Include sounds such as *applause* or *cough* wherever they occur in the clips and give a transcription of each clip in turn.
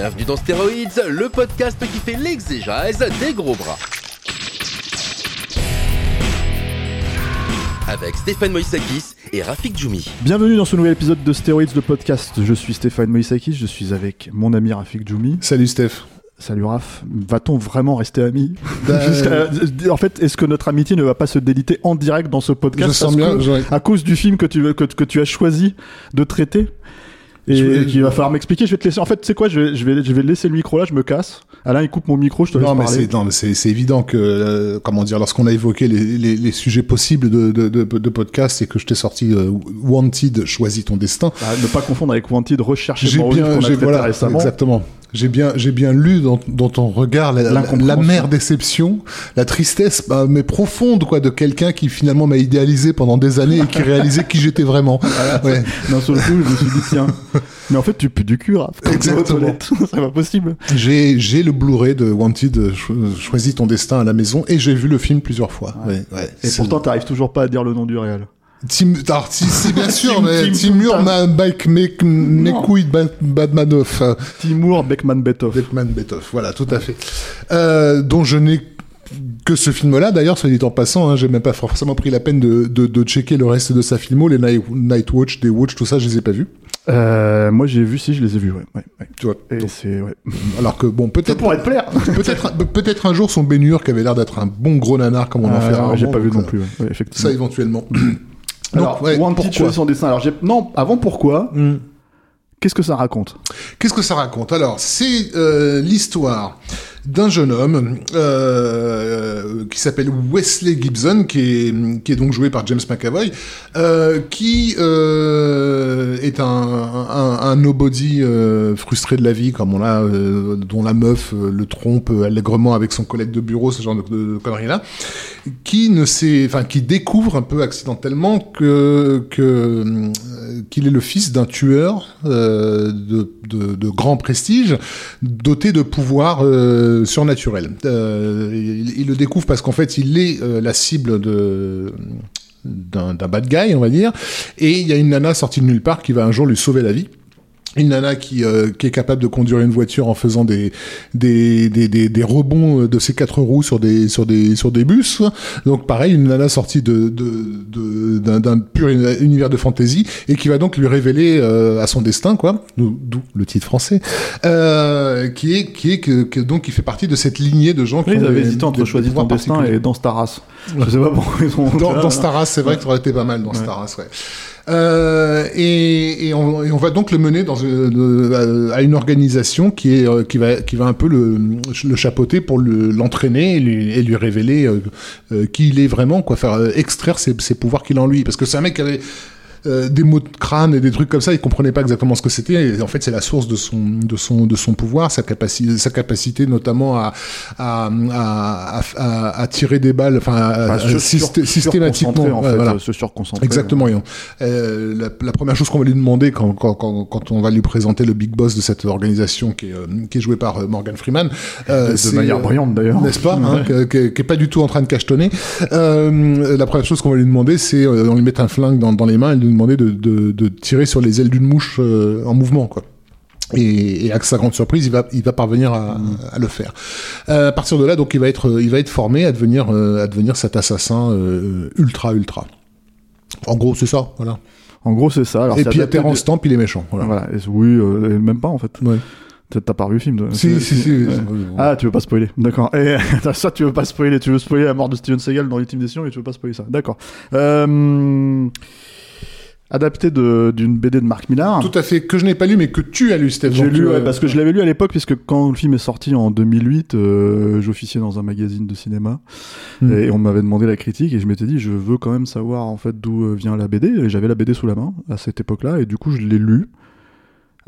Bienvenue dans Stéroïdes, le podcast qui fait l'exégèse des gros bras. Avec Stéphane Moïsakis et Rafik Djoumi. Bienvenue dans ce nouvel épisode de Steroids, le podcast. Je suis Stéphane Moïsakis, je suis avec mon ami Rafik Djoumi. Salut Steph. Salut Raph. Va-t-on vraiment rester amis Bah, *laughs* En fait, est-ce que notre amitié ne va pas se déliter en direct dans ce podcast Je sens bien, que- à cause du film que tu, que, que tu as choisi de traiter et Je qu'il va falloir m'expliquer. Je vais te laisser. En fait, sais quoi je vais, je vais, je vais laisser le micro là. Je me casse. Alain, il coupe mon micro. Je te laisse Non, mais parler. c'est, non, mais c'est, c'est évident que, euh, comment dire, lorsqu'on a évoqué les, les, les sujets possibles de, de, de, de podcast et que je t'ai sorti euh, Wanted, choisis ton destin. Ah, ne pas confondre avec Wanted, recherche J'ai bien, j'ai, voilà, récemment. exactement. J'ai bien, j'ai bien lu dans, dans ton regard la, la, L'incompréhension. mère déception, la tristesse, bah, mais profonde, quoi, de quelqu'un qui finalement m'a idéalisé pendant des années et qui réalisait qui j'étais vraiment. *laughs* Ouais. D'un seul coup, je me suis dit tiens. Mais en fait, tu pues du cul, Exactement. *laughs* c'est pas possible. J'ai, j'ai le Blu-ray de Wanted, euh, cho- choisis ton destin à la maison et j'ai vu le film plusieurs fois. Ouais, ouais. Et pourtant, t'arrives toujours pas à dire le nom du réel. Tim, alors, si, si, bien *laughs* sûr, mais Tim Timur Mekouid Badmanov, euh, Timur Beckman Betov. Beckman Betov, voilà, tout à fait. Euh, dont je n'ai que ce film-là, d'ailleurs, soit dit en passant, hein, j'ai même pas forcément pris la peine de, de, de checker le reste de sa filmo, les Night, Night Watch, Day Watch, tout ça, je les ai pas vus. Euh, moi, j'ai vu, si, je les ai vus, ouais. ouais, ouais. Tu vois. Et Donc, c'est, ouais. *laughs* alors que bon, Ça peut-être, pourrait te plaire. *laughs* peut-être, peut-être un jour son Bénur qui avait l'air d'être un bon gros nanar comme on en fait Euh, rarement. j'ai pas vu donc, non euh, plus, ouais, ouais, effectivement. Ça éventuellement. Alors, ouais, Wanted pourquoi choisit son dessin. Alors, j'ai, non, avant pourquoi? Hmm. Qu'est-ce que ça raconte? Qu'est-ce que ça raconte? Alors, c'est euh, l'histoire d'un jeune homme euh, qui s'appelle Wesley Gibson, qui est, donc joué par James McAvoy, euh, qui euh, est un, nobody euh, frustré de la vie, comme on a, euh, dont la meuf euh, le trompe allègrement avec son collègue de bureau, ce genre de, de conneries-là, qui ne sait, enfin, qui découvre un peu accidentellement que euh, qu'il est le fils d'un tueur euh, de, grand prestige, doté de pouvoirs euh, surnaturels. Euh, il, le découvre parce qu'en fait, il est euh, la cible de d'un bad guy, on va dire, et il y a une nana sortie de nulle part qui va un jour lui sauver la vie. Une nana qui, euh, qui est capable de conduire une voiture en faisant des des, des, des, des rebonds de ses quatre roues sur des sur des sur des bus. Donc pareil, une nana sortie de de de- d'un pur univers de fantasy et qui va donc lui révéler euh, à son destin quoi. D'où le titre français, euh, qui est qui est que, que donc qui fait partie de cette lignée de gens qui Oui, ils ont avaient hésité entre choisir ton destin et dans Staras. Je sais pas pourquoi ils ont. Dans, dans Staras, c'est vrai que ça aurait été pas mal dans Staras, ouais. Euh, et, et, on, et on va donc le mener dans une, à une organisation qui est euh, qui va qui va un peu le, le chapeauter pour le- l'entraîner et lui, et lui révéler euh, euh, qui il est vraiment quoi faire euh, extraire ses, ses pouvoirs qu'il a en lui parce que c'est un mec qui avait euh, des mots de crâne et des trucs comme ça, il comprenait pas exactement ce que c'était. Et en fait, c'est la source de son de son de son pouvoir, sa capacité, sa capacité notamment à à, à, à, à tirer des balles, enfin, à- Enfin, systé- systématiquement. en ouais, fait, voilà. euh, se surconcentrer. Exactement. et on- euh, la, la première chose qu'on va lui demander quand, quand, quand, quand on va lui présenter le big boss de cette organisation qui est, euh, qui est joué par euh, Morgan Freeman, euh, De manière brillante d'ailleurs. n'est-ce pas, hein, qui est pas du tout en train de cachetonner. Euh, la première chose qu'on va lui demander, c'est euh, on lui met un flingue dans, dans les mains et lui demander de, de, de tirer sur les ailes d'une mouche euh, en mouvement, quoi. Et, et à sa grande surprise, il va, il va parvenir à, à le faire. Euh, à partir de là, donc, il va être, il va être formé à devenir, euh, à devenir cet assassin euh, ultra, ultra. En gros, c'est ça, voilà. En gros, c'est ça. Alors, et puis à adapté de- Terence Stamp, il est méchant. Voilà. Voilà. Et- oui, euh, même pas en fait. Ouais. T'as pas revu le film de... Si, si, si. Ouais. Ah, tu veux pas spoiler, d'accord. Et *laughs* ça, tu veux pas spoiler, tu veux spoiler la mort de Steven Seagal dans l'ultime décision et tu veux pas spoiler ça, d'accord. Euh... adapté de- d'une BD de Mark Millar. Tout à fait, que je n'ai pas lu, mais que tu as lu, Steph. J'ai lu, euh, ouais, parce que je l'avais lu à l'époque, puisque quand le film est sorti en 2008, euh, j'officiais dans un magazine de cinéma, Hmm. et on m'avait demandé la critique, et je m'étais dit, je veux quand même savoir en fait d'où euh, vient la BD, et j'avais la BD sous la main à cette époque-là, et du coup je l'ai lu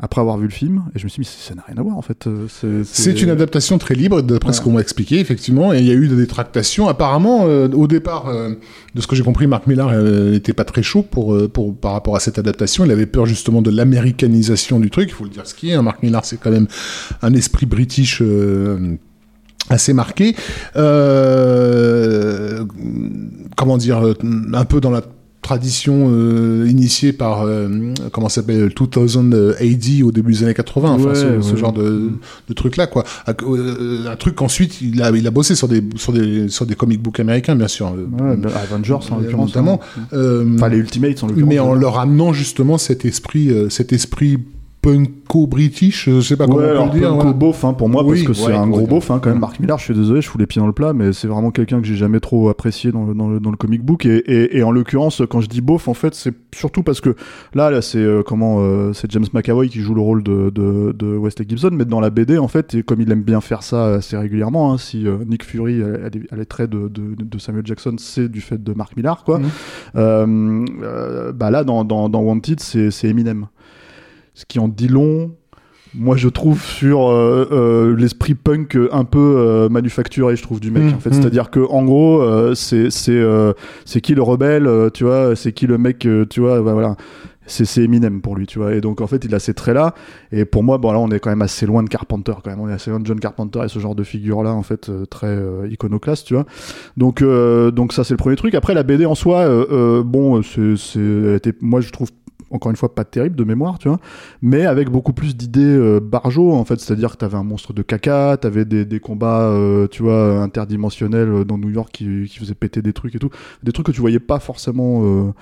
après avoir vu le film, et je me suis dit, mais ça n'a rien à voir en fait. euh, c'est- une adaptation très libre, d'après ce qu'on m'a expliqué, effectivement, et il y a eu des tractations. Apparemment, euh, au départ, euh, de ce que j'ai compris, Marc Millar euh, n'était pas très chaud pour, pour, par rapport à cette adaptation. Il avait peur justement de l'américanisation du truc, il faut le dire ce qui est. Hein. Marc Millar, c'est quand même un esprit british... assez marqué euh, comment dire un peu dans la tradition euh, initiée par euh, comment ça s'appelle 2000 AD au début des années 80 enfin Ouais, ce, genre de, de truc là quoi un, euh, un truc qu'ensuite il a il a bossé sur des sur des sur des comic books américains bien sûr Ouais, bah, Avengers en euh, l'occurrence. notamment hein. Euh, Enfin, les Ultimates en l'occurrence. mais en ouais. leur amenant justement cet esprit cet esprit punko-british, je sais pas comment Ouais, on peut le dire. Punko voilà. beauf, hein, pour moi, Oui, parce que c'est ouais, un gros beauf, hein, quand même. Mm. Marc Millar, je suis désolé, je fous les pieds dans le plat, mais c'est vraiment quelqu'un que j'ai jamais trop apprécié dans le, dans le, dans le comic book. Et, et, et en l'occurrence, quand je dis beauf, en fait, c'est surtout parce que là, là c'est euh, comment, euh, c'est James McAvoy qui joue le rôle de, de, de Wesley Gibson, mais dans la BD, en fait, et comme il aime bien faire ça assez régulièrement, hein, si euh, Nick Fury a, les traits de, de, de Samuel Jackson, c'est du fait de Marc Millar, quoi. Euh, bah là, dans, dans, dans Wanted, c'est c'est Eminem. Ce qui en dit long, moi je trouve sur euh, euh, l'esprit punk un peu euh, manufacturé je trouve du mec Mm, en fait. mm. c'est à dire que en gros euh, c'est c'est euh, c'est qui le rebelle tu vois c'est qui le mec tu vois bah, voilà. C'est c'est Eminem pour lui tu vois. Et donc en fait il a ces traits là et pour moi bon là on est quand même assez loin de Carpenter quand même. On est assez loin de John Carpenter et ce genre de figure là en fait euh, très euh, iconoclaste tu vois. Donc euh, donc ça c'est le premier truc. Après la BD en soi euh, euh, bon c'est moi je trouve encore une fois pas terrible de mémoire tu vois mais avec beaucoup plus d'idées euh, barjo en fait. C'est à dire que t'avais un monstre de caca t'avais des, combats euh, tu vois interdimensionnels euh, dans New York qui, qui faisaient péter des trucs et tout. Des trucs que tu voyais pas forcément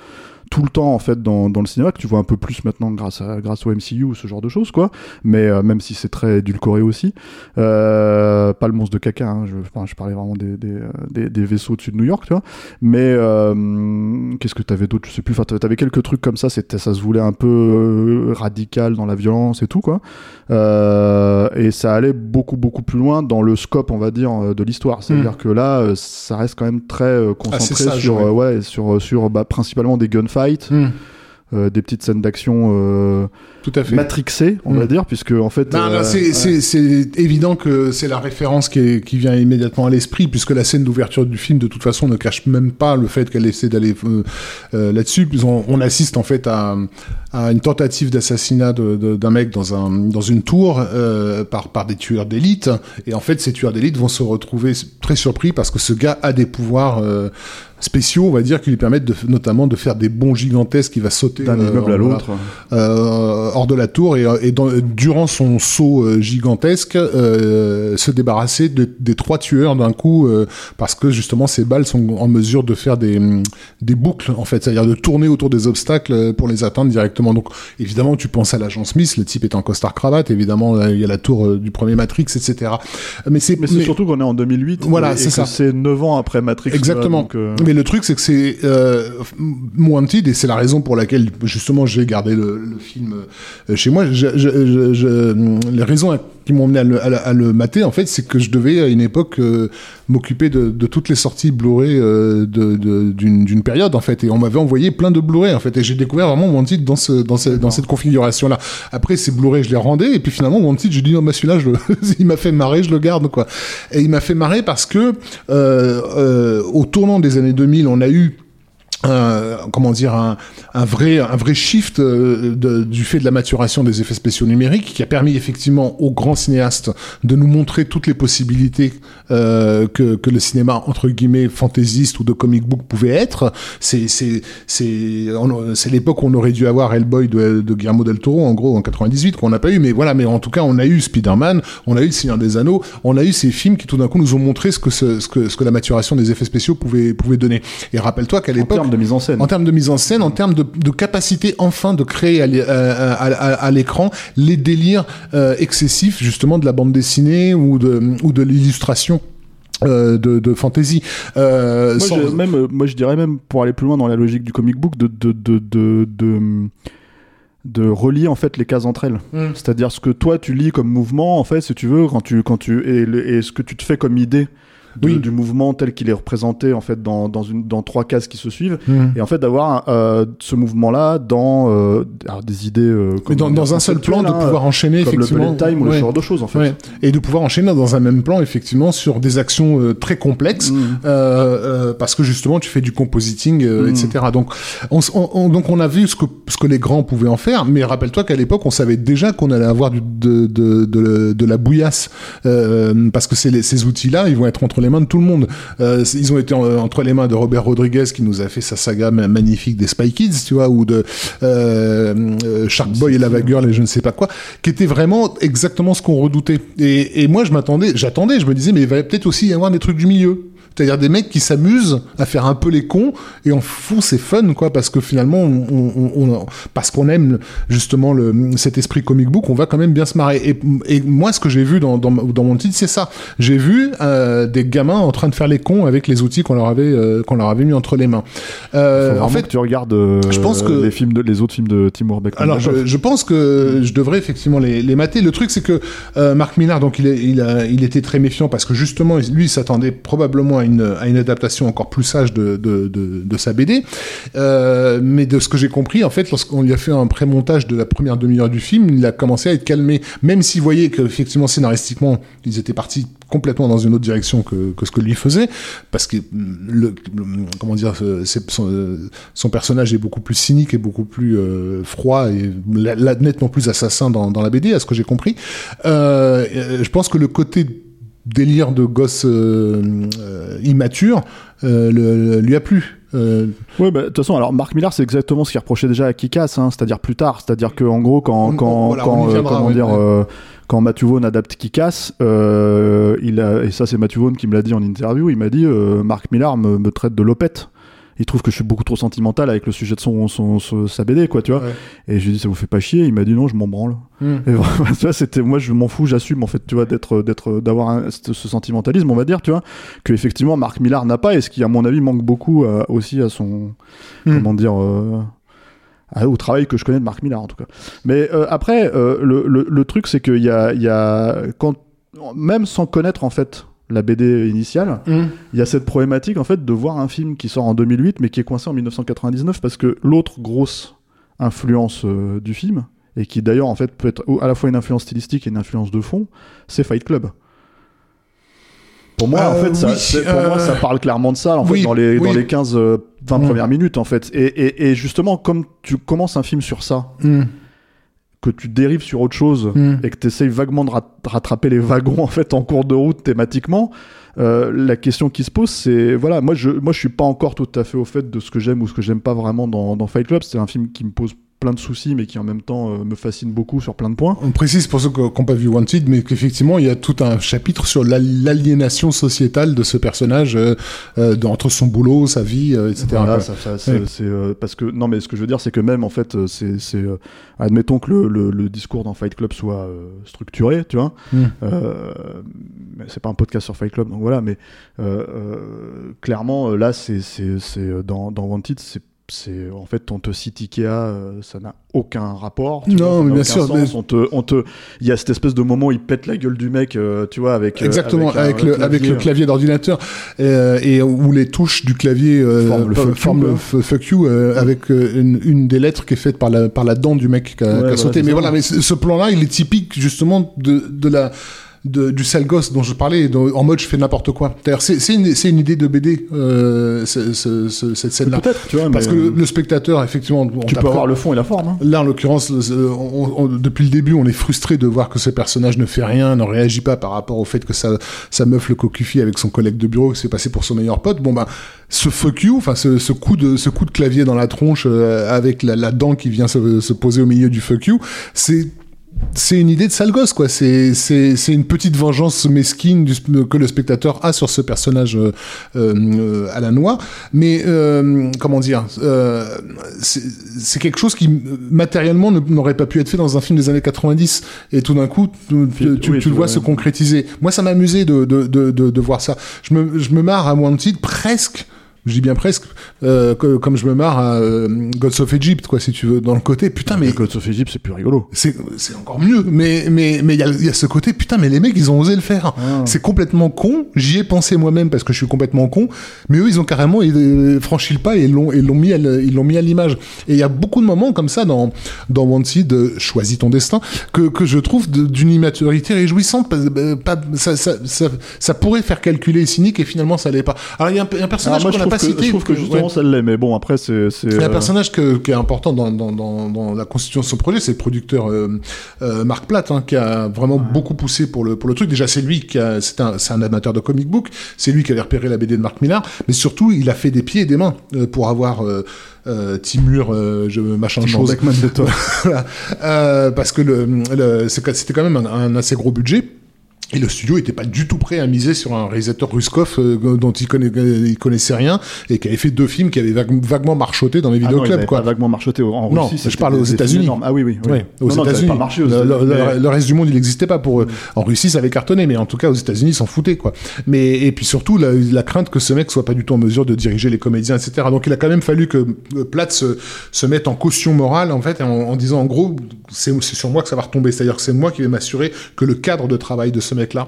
tout le temps en fait dans, dans le cinéma que tu vois un peu plus maintenant grâce à grâce au MCU ou ce genre de choses quoi. Mais euh, même si c'est très édulcoré aussi. Euh, pas le monstre de caca hein, je, enfin, je parlais vraiment des, des, euh, des, des vaisseaux au-dessus de New York tu vois. Mais euh, qu'est-ce que t'avais d'autre? Je sais plus. Enfin t'avais quelques trucs comme ça. C'était ça se voulait un peu euh, radical dans la violence et tout quoi. Euh, et ça allait beaucoup beaucoup plus loin dans le scope on va dire de l'histoire. C'est à dire que là ça reste quand même très euh, concentré sur ouais. ouais sur sur bah, principalement des gunfights Hmm, euh, des petites scènes d'action euh, tout à fait. matrixées on Mm. va dire puisque en fait Ben, là, euh, c'est, évident que c'est la référence qui, est- qui vient immédiatement à l'esprit, puisque la scène d'ouverture du film, de toute façon, ne cache même pas le fait qu'elle essaie d'aller là-dessus. On assiste en fait à, à une tentative d'assassinat d'un mec dans, un, dans une tour euh, par, par des tueurs d'élite. Et en fait, ces tueurs d'élite vont se retrouver très surpris parce que ce gars a des pouvoirs euh, spéciaux, on va dire, qui lui permettent de, notamment de faire des bonds gigantesques. Qui va sauter d'un euh, immeuble à voilà, l'autre. euh, hors de la tour et, et dans- durant son saut euh, gigantesque euh, se débarrasser de- des trois tueurs d'un coup euh, parce que justement ces balles sont en mesure de faire des, des boucles en fait. C'est-à-dire de tourner autour des obstacles euh, pour les atteindre directement donc évidemment tu penses à l'agent Smith le type est en costard cravate évidemment là, il y a la tour euh, du premier Matrix etc mais c'est mais surtout qu'on est en 2008 Voilà, c'est ça. c'est 9 ans après Matrix Exactement. donc, euh, Mais le truc, c'est que c'est euh, Wanted, et c'est la raison pour laquelle, justement, j'ai gardé le, le film euh, chez moi. Je, je, je, je- les raisons qui m'ont mené à le, mater, en fait, c'est que je devais, à une époque, euh, m'occuper de, toutes les sorties Blu-ray euh, d'une période, en fait. Et on m'avait envoyé plein de Blu-ray, en fait. Et j'ai découvert vraiment Wanted dans, ce, dans, dans cette configuration-là. Après, ces Blu-ray, je les rendais. Et puis finalement, Wanted, je dis, non, mais celui-là, *laughs* il m'a fait marrer, je le garde, quoi. Et il m'a fait marrer parce que, euh, au tournant des années 2000, on a eu un- comment dire un, un vrai un vrai shift euh, de- du fait de la maturation des effets spéciaux numériques qui a permis effectivement aux grands cinéastes de nous montrer toutes les possibilités euh, que, que le cinéma entre guillemets fantaisiste ou de comic book pouvait être. C'est c'est c'est c'est l'époque où on aurait dû avoir Hellboy de, Guillermo del Toro en gros en 98 qu'on n'a pas eu. Mais voilà mais en tout cas on a eu Spider-Man on a eu le Seigneur des Anneaux on a eu ces films qui tout d'un coup nous ont montré ce que ce, que ce que la maturation des effets spéciaux pouvait pouvait donner. Et rappelle-toi qu'à l'époque termes de mise en scène en termes de mise en scène, en termes de, de capacité enfin de créer à, à- à l'écran les délires euh, excessifs justement de la bande dessinée ou de, ou de l'illustration euh, de, de fantasy. Euh, Moi, sans- je, même, euh, moi, je dirais même, pour aller plus loin dans la logique du comic book, de, de, de, de, de, de relier en fait les cases entre elles. Mm. C'est-à-dire ce que toi tu lis comme mouvement, en fait, si tu veux, quand tu, quand tu, et ce que tu te fais comme idée de- Oui. du mouvement tel qu'il est représenté en fait dans, dans, une, dans trois cases qui se suivent, Mm. et en fait d'avoir euh, ce mouvement-là dans euh, des idées. euh, dans, un seul plan, de hein, pouvoir enchaîner comme le effectivement. bullet time ou Ouais. ce genre de choses en fait. Ouais. Et de pouvoir enchaîner dans un même plan, effectivement, sur des actions très complexes, euh, parce que justement, tu fais du compositing, Mm. etc. Donc on, donc, on a vu ce que, ce que les grands pouvaient en faire, mais rappelle-toi qu'à l'époque, on savait déjà qu'on allait avoir du, de, de, de, de la bouillasse, parce que les- ces outils-là, ils vont être entre les mains de tout le monde. Euh, ils ont été en- entre les mains de Robert Rodriguez, qui nous a fait sa saga ma- magnifique des Spy Kids, tu vois, ou de euh, euh, Shark Boy et Lava Girl et je ne sais pas quoi, qui était vraiment exactement ce qu'on redoutait. Et, et moi, je m'attendais, j'attendais, je me disais, mais il va peut-être aussi y avoir des trucs du milieu. C'est-à-dire des mecs qui s'amusent à faire un peu les cons et en font c'est fun quoi parce que finalement on, on- on- parce qu'on aime justement le, cet esprit comic book on va quand même bien se marrer et, et moi ce que j'ai vu dans, dans, dans mon titre c'est ça j'ai vu euh, des gamins en train de faire les cons avec les outils qu'on leur avait euh, qu'on leur avait mis entre les mains Euh, en fait que tu regardes je pense que- les films de, les autres films de Timur Beckman. alors, je, je pense que je devrais effectivement les, les mater. Le truc, c'est que Marc Millar, donc il, est, il, a, il était très méfiant parce que justement, lui, il s'attendait probablement à à une adaptation encore plus sage de, sa BD. Euh, mais de ce que j'ai compris, en fait, lorsqu'on lui a fait un pré-montage de la première demi-heure du film, il a commencé à être calmé, même s'il voyait qu'effectivement, scénaristiquement, ils étaient partis complètement dans une autre direction que, ce que lui faisait, parce que mm, le- comment dire, euh, euh, son personnage est beaucoup plus cynique et beaucoup plus froid et la- la- nettement plus assassin dans, la BD, à ce que j'ai compris. Je pense que le côté délire de gosse euh, euh, immature euh, le- lui a plu. Euh, Ouais, bah, de toute façon, alors Marc Millar, c'est exactement ce qu'il reprochait déjà à Kikas, hein, c'est-à-dire plus tard. C'est-à-dire que en gros, quand, quand, voilà, quand, on y euh, viendra, comment ouais, dire, ouais. euh, quand Matthew Vaughn adapte Kikas, il a, et ça c'est Matthew Vaughn qui me l'a dit en interview, il m'a dit Marc Millar me, me traite de lopette. Il trouve que je suis beaucoup trop sentimental avec le sujet de son, son, son- sa BD, quoi, tu vois. Ouais. Et je lui dit, ça vous fait pas chier? Il m'a dit, non, je m'en branle. Hmm. Et *laughs* vraiment, tu vois, c'était, moi, je m'en fous, j'assume, en fait, tu vois, d'être, d'être, d'avoir ce ce sentimentalisme, on va dire, tu vois, que effectivement, Marc Millar n'a pas, et ce qui, à mon avis, manque beaucoup euh, aussi à son, Hmm. comment dire, euh, au travail que je connais de Marc Millar, en tout cas. Mais euh, après, euh, le, le, le truc, c'est qu'il y a, il y a, quand, même sans connaître, en fait, la BD initiale, Hmm. il y a cette problématique en fait de voir un film qui sort en 2008 mais qui est coincé en 1999 parce que l'autre grosse influence euh, du film et qui d'ailleurs en fait peut être à la fois une influence stylistique et une influence de fond, c'est Fight Club. Pour moi, en Euh, fait, ça, oui, c'est- pour moi, euh, ça parle clairement de ça, en oui, fait, dans les, oui. dans les 15, euh, 20 Mm. premières minutes, en fait. Et, et, et justement, comme tu commences un film sur ça, Hmm. Que tu dérives sur autre chose Mm. et que tu essayes vaguement de rat- rattraper les wagons *laughs* en fait en cours de route thématiquement, euh, la question qui se pose c'est voilà moi je moi je suis pas encore tout à fait au fait de ce que j'aime ou ce que j'aime pas vraiment dans, dans Fight Club c'est un film qui me pose plein de soucis mais qui en même temps euh, me fascine beaucoup sur plein de points On précise pour ceux qui n'ont pas vu Wanted, mais qu'effectivement, il y a tout un chapitre sur la- l'aliénation sociétale de ce personnage, euh, euh, entre son boulot, sa vie, euh, etc. Voilà, ça, ça, c'est, Ouais. c'est, euh, parce que non, mais ce que je veux dire, c'est que même en fait, c'est, c'est euh, admettons que le, le, le discours dans Fight Club soit euh, structuré, tu vois. Mm. Euh, c'est pas un podcast sur Fight Club, donc voilà. Mais clairement, là, c'est, c'est, c'est dans, dans Wanted, c'est c'est en fait on te cite Ikea euh, ça n'a aucun rapport tu Non, vois, mais bien sûr, sens. mais- on te on te il y a cette espèce de moment où il pète la gueule du mec euh, tu vois avec euh, Exactement, avec, le, avec le clavier d'ordinateur euh, et où les touches du clavier euh, Forment le fuck you, forment le f- fuck you euh, avec une, une des lettres qui est faite par la, par la dent du mec qui a, Ouais, qui a voilà, sauté. Mais ça. voilà, mais ce, ce plan-là, il est typique justement de, de la de, du sale gosse dont je parlais, dont- en mode je fais n'importe quoi. C'est une, une idée de BD, euh, ce- ce- cette scène-là. peut-être tu vois Parce que le, euh, le spectateur, effectivement, tu peux avoir le fond et la forme hein. Là, en l'occurrence, on- depuis le début, on est frustré de voir que ce personnage ne fait rien, ne réagit pas par rapport au fait que sa, sa meuf le cocufie avec son collègue de bureau qui s'est passé pour son meilleur pote. Bon ben, ce fuck you, enfin ce, ce coup de ce coup de clavier dans la tronche euh, avec la, la dent qui vient se, se poser au milieu du fuck you, c'est c'est une idée de sale gosse, quoi. C'est, c'est, c'est une petite vengeance mesquine du, que le spectateur a sur ce personnage euh, euh, à la noix. Mais euh, comment dire, euh, c'est, c'est quelque chose qui matériellement ne- n'aurait pas pu être fait dans un film des années 90. Et tout d'un coup, tu, tu, tu- oui, tu le vois ouais. se concrétiser. Moi, ça m'a amusé de, de, de, de, de voir ça. Je me, je me marre à Wanted presque. Je dis bien presque, euh, que- comme je me marre à euh, Gods of Egypt, quoi, si tu veux, dans le côté. Putain, mais Mais Gods of Egypt, c'est plus rigolo. c'est encore mieux mais mais mais il y a, il y a ce côté putain mais les mecs ils ont osé le faire c'est complètement con j'y ai pensé moi-même parce que je suis complètement con mais eux ils ont carrément euh, franchi le pas et l'ont mis à le- ils l'ont mis à l'image et il y a beaucoup de moments comme ça dans dans Wanted choisis ton destin que que je trouve d'une immaturité réjouissante pas, pas ça, ça ça ça pourrait faire calculer et cynique et finalement ça l'est pas alors il y a un, personnage Alors, moi, je trouve, que, cité je trouve que ouais. justement ça l'est, mais bon, après, c'est. c'est, Il y a un euh, personnage que- qui est important dans, dans, dans, dans la constitution de ce projet, c'est le producteur euh, euh, Marc Platt, hein, qui a vraiment beaucoup poussé pour le, pour le truc. Déjà, c'est lui qui a, c'est un, amateur de comic book, c'est lui qui avait repéré la BD de Marc Millar, mais surtout, il a fait des pieds et des mains euh, pour avoir euh, euh, Timur, euh, je, machin de Timur chose. De toi. *laughs* Voilà. Euh, parce que le, le- c'était quand même un, un assez gros budget. Et le studio était pas du tout prêt à miser sur un réalisateur Ruskov euh, dont il, connaît, il connaissait rien et qui avait fait deux films qui avaient vague- vaguement marchoté dans les Ah non, il vidéoclubs. avait quoi. pas vaguement marchoté en Non, Russie. je c'était parle aux États-Unis. Ah oui, oui. oui. Ouais, aux Non, non, États-Unis. pas marché aux le, le- mais- le reste du monde, il n'existait pas pour eux. En Russie, ça avait cartonné, mais en tout cas, aux États-Unis, ils s'en foutaient, quoi. Mais, et puis surtout, la, la crainte que ce mec soit pas du tout en mesure de diriger les comédiens, etc. Donc, il a quand même fallu que euh, Platt se, se mette en caution morale, en fait, en, en disant, en gros, c'est sur moi que ça va retomber. C'est-à-dire que c'est moi qui vais m'assurer que le cadre de travail de ce mec-là,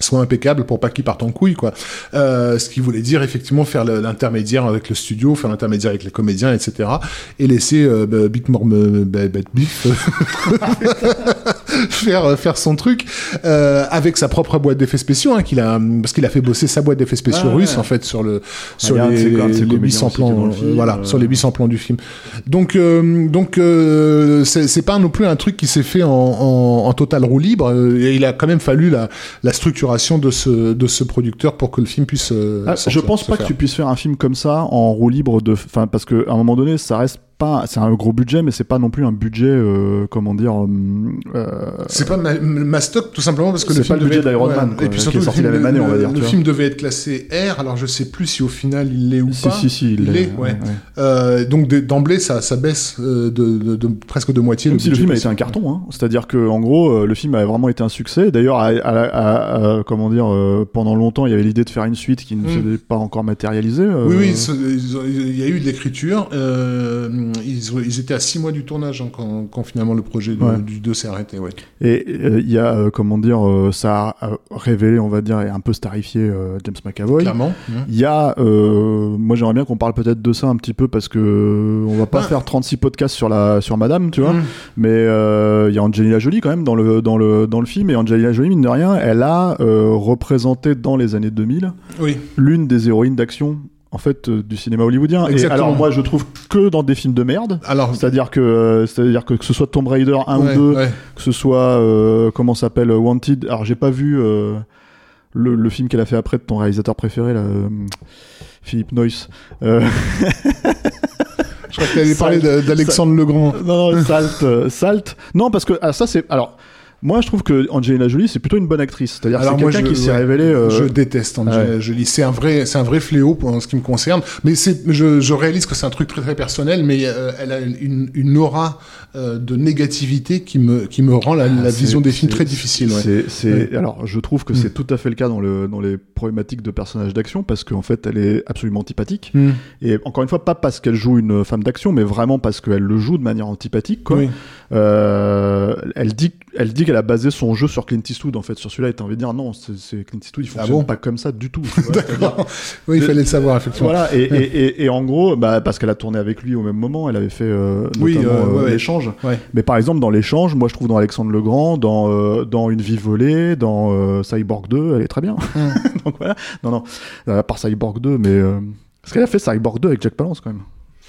soit impeccable pour pas qu'il parte en couille quoi. Euh, ce qui voulait dire effectivement faire l'intermédiaire avec le studio, faire l'intermédiaire avec les comédiens, etc. Et laisser euh, bah, Big Morm euh, bah, bah, Biff *laughs* faire euh, faire son truc euh, avec sa propre boîte d'effets spéciaux hein, qu'il a parce qu'il a fait bosser sa boîte d'effets spéciaux Ah, ouais. russe en fait sur le sur les, ses les comédiens 800 aussi qui est dans plans film, euh, voilà euh. sur les 800 plans du film. Donc euh, donc euh, c'est pas non plus un truc qui s'est fait en, en, en total roue libre. euh, il a quand même fallu la, la de ce de ce producteur pour que le film puisse. euh, Ah, je sortir, pense se pas que tu puisses faire un film comme ça en roue libre de, enfin parce que à un moment donné, ça reste pas, c'est un gros budget, mais c'est pas non plus un budget, euh, comment dire, euh, C'est pas ma, ma stock tout simplement parce que C'est le film pas le budget d'Iron. Man, quoi, et puis surtout est le sorti film, la même année, le- on va dire, Le film devait être classé R, alors je sais plus si au final il l'est ou Si, pas. si, si, il il l'est, ouais. ouais. Euh, donc d'emblée ça, ça baisse euh, de, de, de presque de moitié. Même si le film a été un carton, hein. c'est-à-dire que en gros, euh, le film a vraiment été un succès. D'ailleurs, à, à- à- à- comment dire, euh, pendant longtemps, il y avait l'idée de faire une suite qui ne Mm. pas encore matérialisée. euh. Oui, oui, il y a eu de l'écriture. Euh, ils, ont- ils étaient à six mois du tournage hein, quand, quand finalement le projet de- Ouais. du 2 s'est arrêté. Ouais. Et euh, il y a, euh, comment dire, euh, ça a euh, révélé, on va dire, et un peu starifié euh, James McAvoy. Clairement. Mmh. Il y a, euh, moi j'aimerais bien qu'on parle peut-être de ça un petit peu parce que euh, on va pas Ah. faire 36 podcasts sur la sur Madame, tu vois. Mm. Mais euh, il y a Angelina Jolie quand même dans le dans le dans le film et Angelina Jolie mine de rien, elle a euh, représenté dans les années 2000 Oui. l'une des héroïnes d'action en fait euh, du cinéma hollywoodien. Et Exactement. alors moi je trouve que dans des films de merde. Alors. C'est-à-dire que, euh, c'est-à-dire que que ce soit Tomb Raider 1 ouais, ou 2, ouais. que ce soit euh, comment s'appelle Wanted. Alors j'ai pas vu euh, le, le film qu'elle a fait après de ton réalisateur préféré là, euh, Philippe Noyce. Euh, Je crois que tu allais *laughs* parler d'Alexandre Legrand. non, non, Salt, euh, Salt. Non parce que ah, ça c'est alors. Moi, je trouve que Angelina Jolie, c'est plutôt une bonne actrice. C'est-à-dire, c'est quelqu'un qui s'est ouais, révélé. euh, Je déteste Angelina ouais. Jolie. C'est un vrai, c'est un vrai fléau pour en ce qui me concerne. Mais c'est, je, je réalise que c'est un truc très très personnel, mais euh, elle a une, une aura euh, de négativité qui me, qui me rend la, Ah, vision des films très difficile. Ouais. C'est, c'est- alors, je trouve que Mm. c'est tout à fait le cas dans le dans les problématiques de personnages d'action parce qu'en fait, elle est absolument antipathique. Hmm. Et encore une fois, pas parce qu'elle joue une femme d'action, mais vraiment parce qu'elle le joue de manière antipathique. Quoi. Oui. Elle dit, elle dit qu'elle a basé son jeu sur Clint Eastwood. En fait, sur celui-là, et t'as envie de dire non, c'est, Clint Eastwood, il Ah fonctionne bon pas comme ça du tout. *laughs* D'accord. Oui, il fallait le savoir effectivement. Voilà, et, et, et, et en gros, bah, parce qu'elle a tourné avec lui au même moment, elle avait fait euh, Oui, notamment euh, ouais, euh, l'échange. Ouais. Mais par exemple, dans l'échange, moi je trouve dans Alexandre Legrand, dans, euh, dans Une vie volée, dans euh, Cyborg 2, elle est très bien. Hum. *laughs* Donc voilà, non, non, à part Cyborg 2, mais. Parce qu'elle a fait Cyborg 2 avec Jack Palance quand même.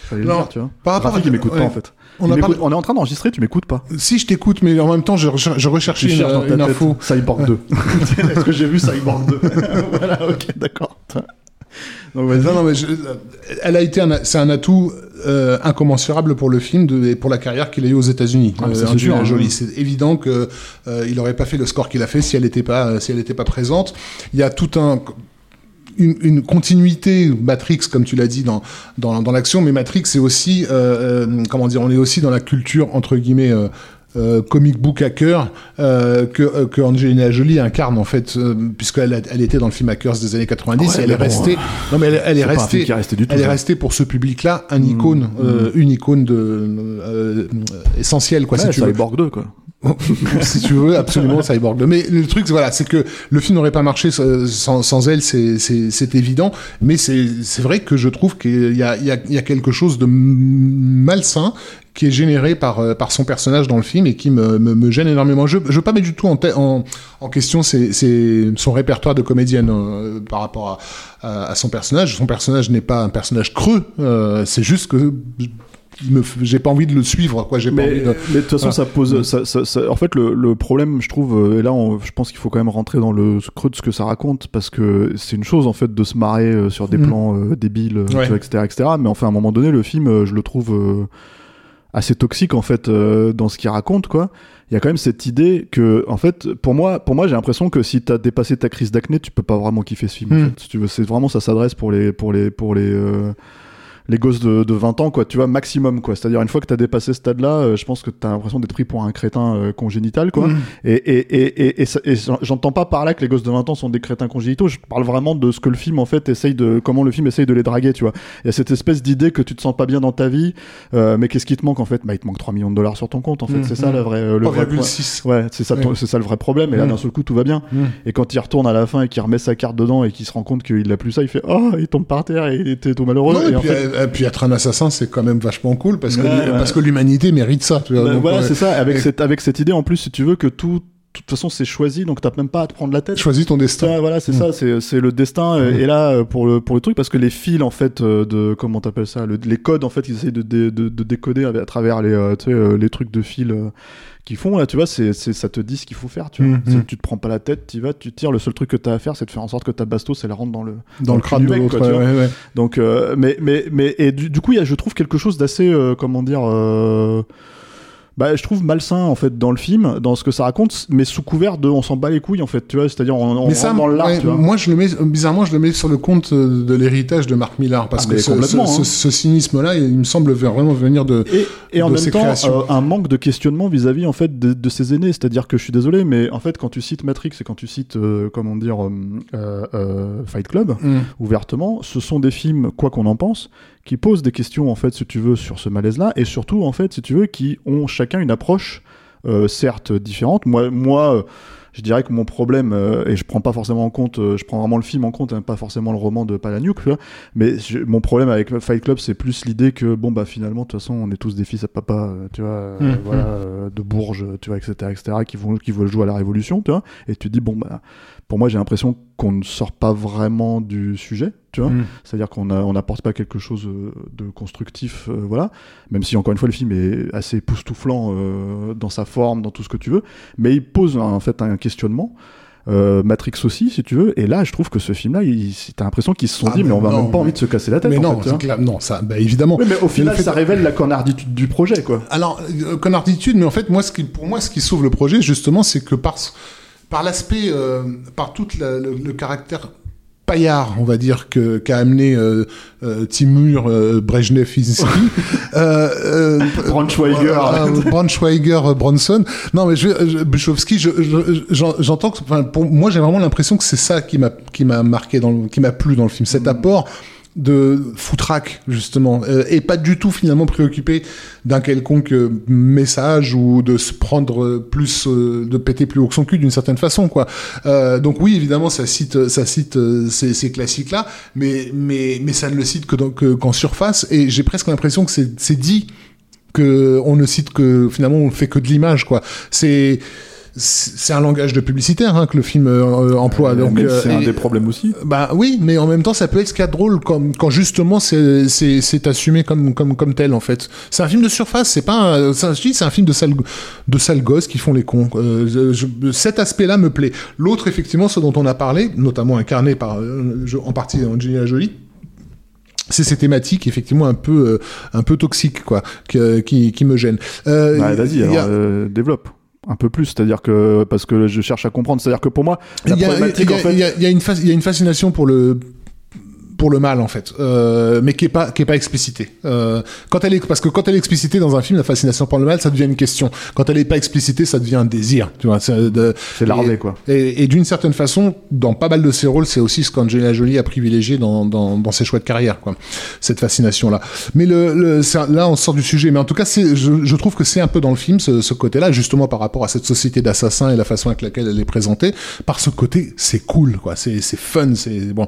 Fallait le Non, dire, tu vois. par rapport à- il m'écoute ouais. pas en fait. On Il a m'écoute- parlé- on est en train d'enregistrer, tu m'écoutes pas. Si je t'écoute, mais en même temps, je, recher- je recherchais une, dans ta une tête info. Cyborg 2. *laughs* Est-ce que j'ai vu Cyborg 2 *laughs* Voilà, ok, d'accord. Donc. Non, non, mais je- elle a été c'est un atout euh, incommensurable pour le film de, et pour la carrière qu'il a eu aux États-Unis. Ah, Euh, c'est hein. Jolie. C'est évident que euh, il aurait pas fait le score qu'il a fait si elle n'était pas si elle n'était pas présente. Il y a tout un une, une continuité Matrix, comme tu l'as dit dans dans, dans l'action, mais Matrix c'est aussi euh, euh, comment dire, on est aussi dans la culture entre guillemets. Euh, euh, comic book hacker euh, que, euh, que Angelina Jolie incarne en fait puisqu'elle a- elle était dans le film Hackers des années 90 Ouais, et elle est bon, restée non mais elle, elle est restée tout, elle est ça. restée pour ce public-là un icône euh, une icône de euh, essentielle quoi Ouais, si tu veux Cyborg 2, quoi. *laughs* si tu veux, absolument Cyborg 2. Mais le truc, voilà, c'est que le film n'aurait pas marché sans, sans- elle, c'est- évident. Mais c'est vrai que je trouve qu'il y a, quelque chose de malsain qui est généré par, euh, par son personnage dans le film et qui me, gêne énormément. Je ne veux pas mettre du tout en, question son répertoire de comédienne euh, par rapport à, son personnage. Son personnage n'est pas un personnage creux, euh, c'est juste que me j'ai pas envie de le suivre, quoi. J'ai pas Mais, envie de... mais de toute façon, Voilà. ça pose. Ça, ça- ça- en fait, le, le problème, je trouve, euh, et là, on- je pense qu'il faut quand même rentrer dans le creux de ce que ça raconte, parce que c'est une chose, en fait, de se marrer euh, sur des Mhm. plans euh, débiles, Ouais. vois, etc., etc. Mais enfin, à un moment donné, le film, je le trouve euh, assez toxique, en fait, euh, dans ce qu'il raconte, quoi. Il y a quand même cette idée que, en fait, pour moi, pour moi, j'ai l'impression que si t'as dépassé ta crise d'acné, tu peux pas vraiment kiffer ce film. En Mhm. fait, si tu veux, c'est vraiment ça s'adresse pour les, pour les, pour les. euh, les gosses de, de 20 ans, quoi, tu vois, maximum, quoi. C'est-à-dire, une fois que t'as dépassé ce stade-là, euh, je pense que t'as l'impression d'être pris pour un crétin euh, congénital, quoi. Mhm. Et, et, et, et, j'entends pas par là que les gosses de 20 ans sont des crétins congénitaux, je parle vraiment de ce que le film, en fait, essaye de, comment le film essaye de les draguer, tu vois. Il y a cette espèce d'idée que tu te sens pas bien dans ta vie, euh, mais qu'est-ce qui te manque, en fait? Bah, il te manque 3 millions de dollars sur ton compte, en fait. Mhm. C'est ça, le vrai, euh, le vrai point. 3,6. Ouais, c'est ça, Ouais. c'est ça le vrai problème. Et là, Mm. d'un seul coup, tout va bien. Mm. Et quand il retourne à la fin et qu'il remet sa carte dedans et qu'il se rend compte qu'il a plus ça, il fait Oh, il tombe par terre et il était tout malheureux. Non, et, et puis, euh, puis être un assassin, c'est quand même vachement cool parce que, Ouais, ouais. parce que l'humanité mérite ça. Tu vois, bah, donc, voilà, euh, c'est ça. Avec et- cette, avec cette idée en plus, si tu veux, que tout, de toute façon, c'est choisi, donc t'as même pas à te prendre la tête. Choisis ton destin. Voilà, c'est Mm. ça, c'est c'est le destin. euh, Mm. Et là, pour le pour le truc, parce que les fils en fait de comment t'appelles ça, le- les codes en fait, ils essayent de, de, de décoder à, à travers les euh, les trucs de fils euh, qu'ils font là, tu vois, c'est c'est ça te dit ce qu'il faut faire, tu vois. Mm, C'est- mm. Tu te prends pas la tête, tu vas, tu tires. Le seul truc que t'as à faire, c'est de faire en sorte que ta bastos elle rentre dans le dans le crâne de l'autre. ouais, vois. ouais, ouais. Donc, euh, mais, mais, mais, et du, du coup, il y a, je trouve quelque chose d'assez, euh, comment dire, euh, bah, je trouve malsain en fait dans le film, dans ce que ça raconte, mais sous couvert de, on s'en bat les couilles en fait, tu vois, c'est-à-dire on, on Mais ça, dans l'art, ouais, moi, je le mets, bizarrement, je le mets sur le compte euh, de l'héritage de Marc Millar parce Ah, que ce, hein. ce- ce cynisme-là, il me semble vraiment venir de. Et, et en de même temps, euh, un manque de questionnement vis-à-vis en fait de, de ses aînés. C'est-à-dire que je suis désolé, mais en fait, quand tu cites Matrix et quand tu cites, euh, comment dire, euh, Fight Club, Mm. ouvertement, ce sont des films, quoi qu'on en pense, qui posent des questions en fait, si tu veux, sur ce malaise-là, et surtout en fait, si tu veux, qui ont chacun une approche euh, certes différente. Moi, moi. euh, je dirais que mon problème, euh, et je prends pas forcément en compte, je prends vraiment le film en compte, hein, pas forcément le roman de Palahniuk, mais je- mon problème avec Fight Club, c'est plus l'idée que, bon, bah finalement, de toute façon, on est tous des fils à papa, tu vois, euh, Mm, voilà, euh, de Bourges, tu vois, etc., etc., qui, vont, qui veulent jouer à la Révolution, tu vois, et tu dis, bon, bah, pour moi, j'ai l'impression qu'on ne sort pas vraiment du sujet, tu vois, Mm. c'est-à-dire qu'on on n'apporte pas quelque chose euh, de constructif, euh, voilà, même si, encore une fois, le film est assez époustouflant euh, dans sa forme, dans tout ce que tu veux, mais il pose en fait un questionnement. Euh, Matrix aussi, si tu veux. Et là, je trouve que ce film-là, il- t'as l'impression qu'ils se sont Ah, dit, mais mais on va non, même pas envie de se casser la tête. Mais en non, fait, clair. non, ça, bah, évidemment. Oui, mais au final, fait- ça révèle la connarditude du projet, quoi. Alors, euh, connarditude, mais en fait, moi, ce qui, pour moi, ce qui sauve le projet, justement, c'est que par, par l'aspect, euh, par tout la- le, le caractère paillard, on va dire, que qu'a amené euh, euh, Timur euh, Brejnev-Izinski, *laughs* euh, euh, Braunschweiger. Braunschweiger, Bronson. Non, mais je, je, Buchowski, je, je- j'en- j'entends que, enfin, pour moi, j'ai vraiment l'impression que c'est ça qui m'a, qui m'a marqué dans le, qui m'a plu dans le film, cet apport de foutraque justement euh, et pas du tout finalement préoccupé d'un quelconque euh, message ou de se prendre plus euh, de péter plus haut que son cul d'une certaine façon quoi. Euh, donc oui évidemment ça cite ça cite euh, ces, ces classiques là mais mais mais ça ne le cite que- qu'en surface et j'ai presque l'impression que c'est c'est dit que on ne cite que finalement on fait que de l'image quoi. C'est c'est un langage de publicitaire hein, que le film euh, emploie donc Mais euh, c'est un et- des problèmes aussi. bah oui, mais en même temps, ça peut être ce drôle comme, quand justement c'est, assumé comme, comme, comme tel en fait. C'est un film de surface, c'est pas un, c'est un- film de sale, de sale gosses qui font les cons. Euh, je- je- cet aspect-là me plaît. L'autre, effectivement, ce dont on a parlé, notamment incarné par, euh, je- en partie Angelina Jolie, c'est ces thématiques effectivement un peu euh, un peu toxiques quoi que- qui, qui me gênent. Euh, Bah, Vas-y, a- euh, développe un peu plus, c'est-à-dire que parce que je cherche à comprendre, c'est-à-dire que pour moi, y, a, y a- en fait, y a- il y a une fascination pour le pour le mal en fait, euh, mais qui est pas qui est pas explicitée. Euh, quand elle est parce que quand elle est explicitée dans un film, la fascination pour le mal, ça devient une question. Quand elle est pas explicitée, ça devient un désir. Tu vois, c'est larvé quoi. Et, et d'une certaine façon, dans pas mal de ses rôles, c'est aussi ce qu'Angelina Jolie a privilégié dans, dans, dans ses choix de carrière, quoi. Cette fascination-là. Mais le, le, là, on sort du sujet. Mais en tout cas, c'est, je, je trouve que c'est un peu dans le film, ce, ce côté-là, justement par rapport à cette société d'assassins et la façon avec laquelle elle est présentée. Par ce côté, c'est cool, quoi. C'est, c'est fun, c'est bon.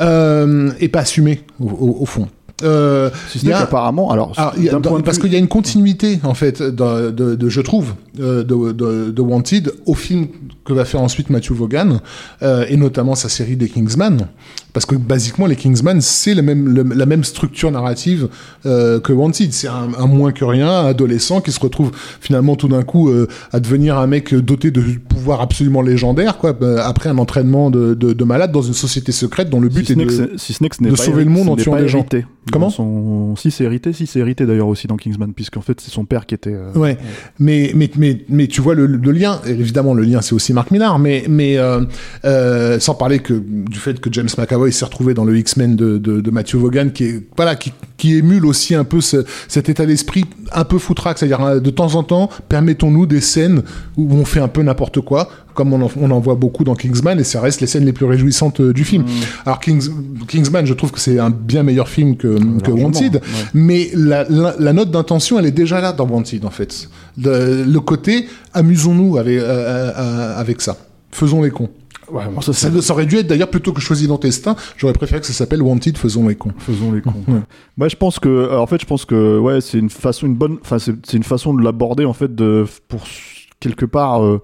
Euh, et pas assumé, au, au, au fond. Euh, Si a- qu'apparemment, alors, alors, il y a- d'un dans- point de parce qu'il y a une continuité en fait de, de, de- je trouve euh, de Wanted au film que va faire ensuite Matthew Vaughan euh, et notamment sa série des Kingsman parce que basiquement les Kingsman c'est le même le- la même structure narrative euh, que Wanted c'est un, un moins que rien un adolescent qui se retrouve finalement tout d'un coup euh, à devenir un mec doté de pouvoirs absolument légendaires quoi euh, après un entraînement de, de, de malade dans une société secrète dont le but si est de si sauver le monde en tuant des gens. Comment son... Si c'est hérité, si c'est hérité d'ailleurs aussi dans Kingsman, puisqu'en fait c'est son père qui était. euh, Ouais, mais mais mais mais tu vois le, le lien. Évidemment, le lien c'est aussi Mark Millar, mais mais sans parler que du fait que James McAvoy s'est retrouvé dans le X-Men de, de, de Matthew Vaughan, qui est voilà qui qui émule aussi un peu ce, cet état d'esprit un peu foutraque, c'est-à-dire euh, de temps en temps permettons-nous des scènes où on fait un peu n'importe quoi, comme on en, on en voit beaucoup dans Kingsman, et ça reste les scènes les plus réjouissantes euh, du film. Alors Kings, Kingsman, je trouve que c'est un bien meilleur film que, que largement, Wanted, ouais. mais la, la, la note d'intention, elle est déjà là dans Wanted, en fait. Le, le côté, amusons-nous avec, euh, euh, avec ça. Faisons les cons. Ouais, bon, ça, Ça, aurait dû être d'ailleurs plutôt que choisi dans Destin, j'aurais préféré que ça s'appelle Wanted, faisons les cons. Faisons les cons. Moi, je pense que, euh, en fait, je pense que, ouais, c'est une façon, une bonne, enfin, c'est c'est une façon de l'aborder, en fait, de, pour quelque part euh,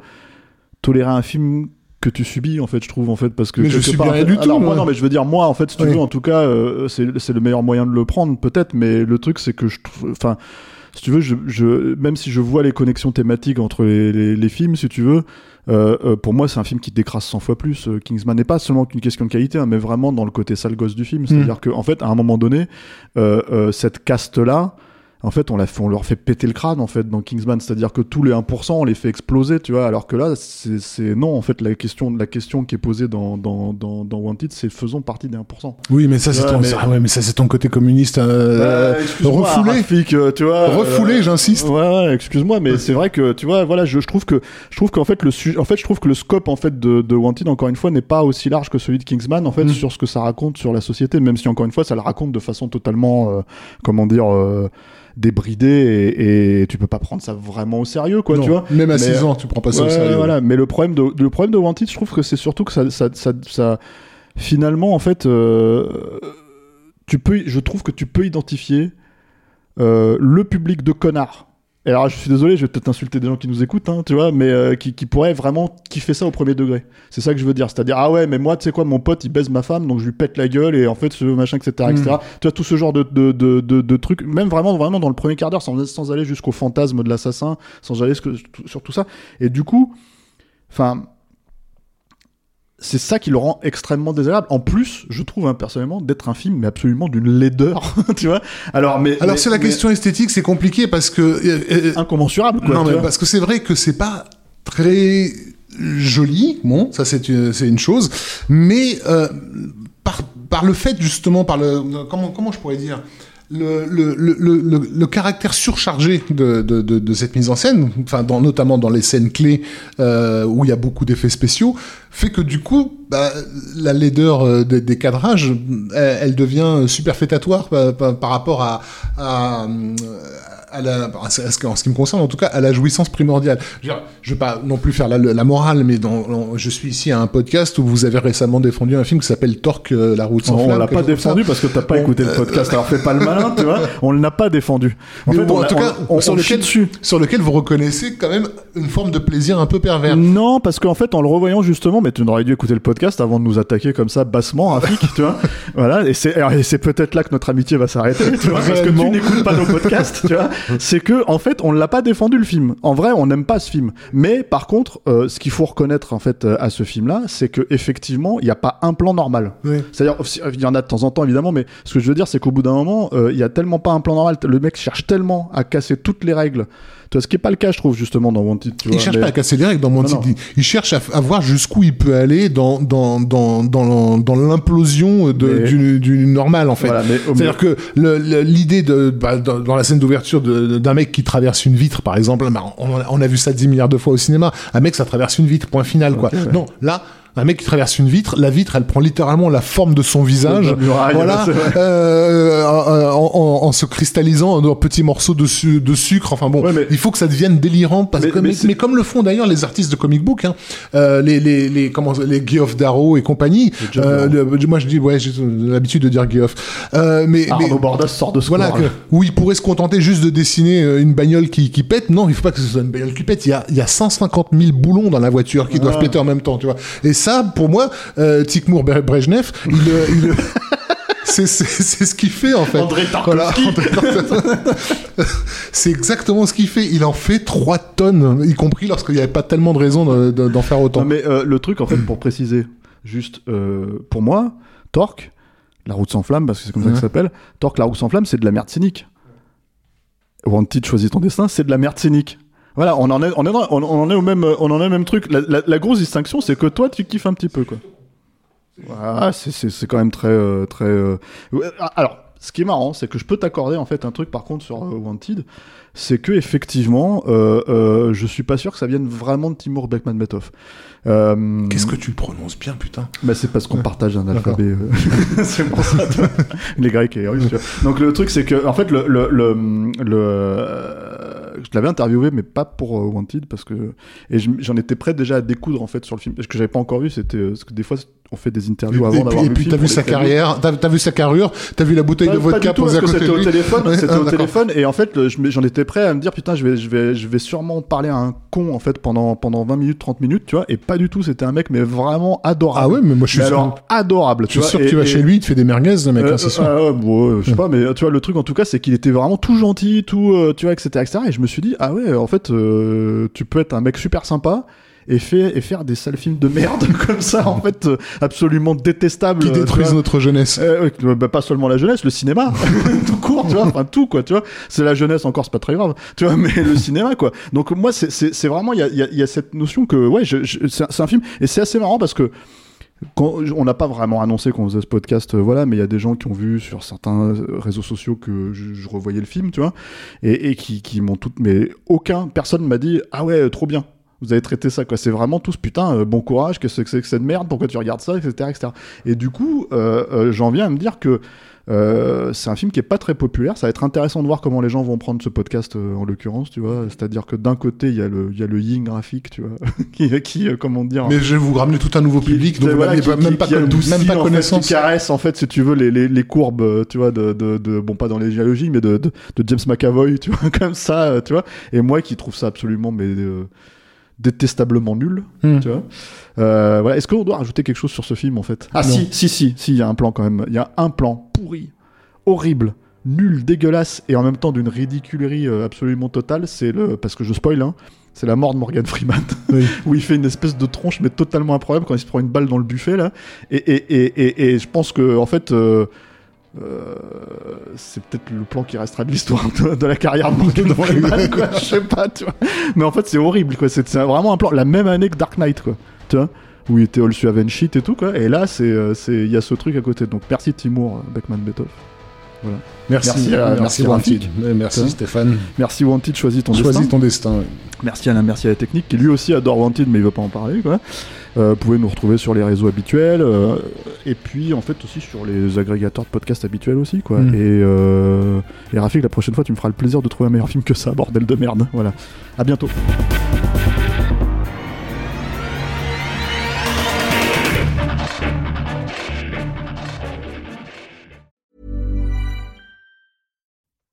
tolérer un film que tu subis, en fait, je trouve, en fait, parce que Mais je subis part, rien du tout, moi, non, mais je veux dire, moi, en fait, si tu Oui. veux, en tout cas, euh, c'est c'est le meilleur moyen de le prendre, peut-être, mais le truc, c'est que je trouve, enfin. Si tu veux, je, je, même si je vois les connexions thématiques entre les, les, les films, si tu veux, euh, euh, pour moi, c'est un film qui décrase 100 fois plus. Euh, Kingsman n'est pas seulement qu'une question de qualité, hein, mais vraiment dans le côté sale gosse du film. C'est-à-dire qu'en fait, à un moment donné, cette caste-là, en fait, on, la fait, on leur fait péter le crâne, en fait, dans Kingsman. C'est-à-dire que tous les 1%, on les fait exploser, tu vois. Alors que là, c'est c'est- non, en fait, la question, la question qui est posée dans, dans, dans, dans Wanted, c'est faisons partie des 1%. Oui, mais ça, c'est ton, mais- ah ouais, mais ça, c'est ton côté communiste, euh, Bah, refoulé. Rafik, euh, tu vois. Refoulé, euh, j'insiste. Ouais, ouais, excuse-moi, mais c'est vrai que tu vois, voilà, je, je trouve que je trouve qu'en fait le sujet, en fait, je trouve que le scope en fait de, de Wanted encore une fois n'est pas aussi large que celui de Kingsman en fait Mm. sur ce que ça raconte sur la société, même si encore une fois ça le raconte de façon totalement, euh, comment dire, débridée et, et tu peux pas prendre ça vraiment au sérieux, quoi, Non, tu vois. Même à Mais- 6 ans, tu prends pas ça au sérieux. Voilà, mais le problème de le problème de Wanted, je trouve que c'est surtout que ça, ça, ça, ça- finalement en fait, euh, tu peux, je trouve que tu peux identifier euh, le public de connards. Et alors, je suis désolé, je vais peut-être insulter des gens qui nous écoutent, hein, tu vois, mais euh, qui, qui pourraient vraiment kiffer ça au premier degré. C'est ça que je veux dire. C'est-à-dire, ah ouais, mais moi, tu sais quoi, mon pote, il baise ma femme, donc je lui pète la gueule, et en fait, ce machin, etc., etc. Tu vois, tout ce genre de, de, de, de, de trucs, même vraiment, vraiment dans le premier quart d'heure, sans, sans aller jusqu'au fantasme de l'assassin, sans aller sur tout ça. Et du coup, enfin, c'est ça qui le rend extrêmement désagréable. En plus, je trouve hein, personnellement d'être un film mais absolument d'une laideur, *laughs* tu vois. Alors mais Alors, c'est la mais question esthétique, c'est compliqué parce que, euh, euh, incommensurable quoi. non, mais parce que c'est vrai que c'est pas très joli, bon, ça c'est une, c'est une chose, mais euh, par, par le fait justement, par le comment comment je pourrais dire? Le, le, le, le, caractère surchargé de, de, de, de cette mise en scène, enfin dans, notamment dans les scènes clés euh, où il y a beaucoup d'effets spéciaux, fait que du coup, bah, la laideur euh, des, des cadrages, elle, elle devient superfétatoire par, par, par rapport à, à, à la, à ce en ce qui me concerne en tout cas, à la jouissance primordiale. Je veux, je vais pas non plus faire la, la morale, mais dans, dans- je suis ici à un podcast où vous avez récemment défendu un film qui s'appelle Torque, euh, la route sans on flamme. l'a quelque pas défendu parce que t'as pas Bon, écouté le euh, podcast. Alors fais pas le malin, tu vois. *laughs* On l'a pas défendu. En Mais fait, bon, on en l'a- tout cas, on, on, sur on le lequel, sur lequel vous reconnaissez quand même une forme de plaisir un peu pervers. Non, parce qu'en fait, en le revoyant justement, mais tu n'aurais dû écouter le podcast avant de nous attaquer comme ça bassement, Rafik, tu vois. *laughs* Voilà, et c'est, peut-être là que notre amitié va s'arrêter, parce que tu n'écoutes pas nos podcasts, tu vois. *laughs* c'est que en fait on l'a pas défendu le film. En vrai, on n'aime pas ce film. Mais par contre, euh, ce qu'il faut reconnaître en fait euh, à ce film-là, c'est que effectivement, il n'y a pas un plan normal. Oui. C'est-à-dire, il y en a de temps en temps évidemment, mais ce que je veux dire, c'est qu'au bout d'un moment, euh, il y a tellement pas un plan normal. Le mec cherche tellement à casser toutes les règles. Tu vois, ce qui est pas le cas, je trouve justement dans Wanted. Tu Il vois, cherche mais- pas à casser les règles dans mon Non. Il, il cherche à, voir jusqu'où il peut aller dans dans dans dans, l'implosion de Mais- du, du normal en fait. Voilà, mais- C'est-à-dire que l'idée de bah, dans, dans la scène d'ouverture d'un mec qui traverse une vitre par exemple, bah, on, a- on a vu ça 10 milliards de fois au cinéma. Un mec ça traverse une vitre, point final quoi. Non, là. Un mec qui traverse une vitre, la vitre, elle prend littéralement la forme de son visage, muraille, voilà, c'est vrai. euh, en, en- en se cristallisant en petits morceaux de, su- de sucre. Enfin bon, Ouais, mais- il faut que ça devienne délirant parce Mais- que mais comme le font d'ailleurs les artistes de comic book, hein, euh, les les les comment les Geoff Darrow et compagnie. Euh, le- moi je dis ouais, j'ai l'habitude de dire Geoff. Euh, mais Arnaud Bordas sort de ce voilà que où il pourrait se contenter juste de dessiner euh, une bagnole qui qui pète. Non, il faut pas que ce soit une bagnole qui pète. Il y a il y a 150 000 boulons dans la voiture qui doivent péter en même temps, tu vois. Et ça, pour moi, euh, Tikmour Bre- Brejnev, il euh, il *laughs* C'est ce qu'il fait en fait. André Tarkovsky. C'est exactement ce qu'il fait. Il en fait 3 tonnes, y compris lorsqu'il n'y avait pas tellement de de- d'en faire autant. Non, mais euh, le truc, en fait, pour préciser, juste euh, pour moi, Torque, la route sans flamme, parce que c'est comme ça que ça s'appelle, Torque, la route sans flamme, c'est de la merde cynique. Wanted, choisis ton destin, c'est de la merde cynique. Voilà, on en est, on est, dans- on, on en est au même, on en est au même truc. La, la- la grosse distinction, c'est que toi, tu kiffes un petit peu, quoi. Voilà, c'est- c'est c'est quand même très, euh, très. euh, ah, Alors, ce qui est marrant, c'est que je peux t'accorder en fait un truc, par contre, sur euh, Wanted, c'est que effectivement, je suis pas sûr que ça vienne vraiment de Timur Bekmambetov. Qu'est-ce que tu prononces bien, putain? Bah, c'est parce qu'on partage un alphabet. *laughs* c'est pour ça. *laughs* Les Grecs et les Russes. tu vois. Donc le truc, c'est que, en fait, le, le, le, le, je l'avais interviewé, mais pas pour euh, Wanted, parce que et je- j'en étais prêt déjà à découdre en fait sur le film. Ce que j'avais pas encore vu, c'était euh, parce que des fois on fait des interviews avant Et puis, d'avoir et puis t'as vu sa carrière, t'as vu sa carrure, t'as vu la bouteille Pas, de vodka posée à côté c'était au téléphone, Ouais, c'était ah, au téléphone, et en fait, j'en étais prêt à me dire, putain, je vais, je vais, je vais sûrement parler à un con, en fait, pendant, pendant 20 minutes, 30 minutes, tu vois, et pas du tout, c'était un mec, mais vraiment adorable. Ah ouais, mais moi je suis Mais sûr. alors, adorable, Je tu suis sûr que tu vas et- chez lui, il te fait des merguez, le mec, euh, hein, c'est sûr. ah euh, je sais pas, mais tu vois, le truc en tout cas, c'est qu'il était vraiment tout gentil, tout, euh, tu vois, etc., etc. Et je me suis dit, ah ouais, en fait, euh, tu peux être un mec super sympa et, fait, et faire des sales films de merde *laughs* comme ça, en fait, euh, absolument détestables. Qui euh, détruisent notre jeunesse. Euh, euh, bah, pas seulement la jeunesse, le cinéma, *laughs* *laughs* tout court, tu vois, enfin tout quoi, tu vois. C'est la jeunesse encore, c'est pas très grave, tu vois, mais le cinéma quoi. Donc moi, c'est- vraiment, il y a, il y a- il y a cette notion que, ouais, c'est un- film, et c'est assez marrant parce que quand, on n'a pas vraiment annoncé qu'on faisait ce podcast, euh, voilà, mais il y a des gens qui ont vu sur certains réseaux sociaux que je, je revoyais le film, tu vois, et, et qui, qui m'ont tout, mais aucun, personne m'a dit, ah ouais, trop bien. Vous avez traité ça, quoi. C'est vraiment tous, putain, euh, bon courage, qu'est-ce que c'est que cette merde, pourquoi tu regardes ça, etc., etc. Et du coup, euh, euh, j'en viens à me dire que euh, c'est un film qui est pas très populaire. Ça va être intéressant de voir comment les gens vont prendre ce podcast euh, en l'occurrence, tu vois. C'est-à-dire que d'un côté il y a le il y a le yin graphique, tu vois, *laughs* qui, qui euh, comment dire, Mais je vais vous ramener tout un nouveau public, donc voilà, qui- même pas même pas en fait, connaissance. qui caresse en fait, si tu veux, les, les, les courbes, tu vois, de, de, de bon pas dans les géologies, mais de, de, James McAvoy, *laughs* tu vois, comme ça, tu vois. Et moi qui trouve ça absolument mais détestablement nul, Hmm. tu vois. Euh, voilà. Est-ce qu'on doit rajouter quelque chose sur ce film en fait? Ah Non. si, si, si, si, il y a un plan quand même. Il y a un plan pourri, horrible, nul, dégueulasse et en même temps d'une ridiculerie euh, absolument totale. C'est le parce que je spoil, hein. C'est la mort de Morgan Freeman, Oui. *laughs* où il fait une espèce de tronche, mais totalement improbable quand il se prend une balle dans le buffet là. Et, et, et, et, et je pense que en fait. euh, euh, c'est peut-être le plan qui restera de l'histoire de, de la carrière de *laughs* Morgan quoi. Je sais pas, tu vois. Mais en fait, c'est horrible, quoi. C'est vraiment un plan, la même année que Dark Knight, quoi. Tu vois où il était all suave shit et tout, quoi. Et là, c'est, euh, c'est, il y a ce truc à côté. Donc, merci Timur euh, Beckman Betov. Merci, Merci, euh, merci, merci, Merci Hein. Stéphane. Merci Wanted, choisis ton Choisis destin. ton destin. ouais. Merci Alain, merci à la technique, qui lui aussi adore Wanted, mais il veut pas en parler, quoi. Euh, vous pouvez nous retrouver sur les réseaux habituels, euh, et puis en fait aussi sur les agrégateurs de podcasts habituels aussi, quoi. Mm. Et, euh, et Rafik, la prochaine fois, tu me feras le plaisir de trouver un meilleur film que ça, bordel de merde. Voilà. À bientôt.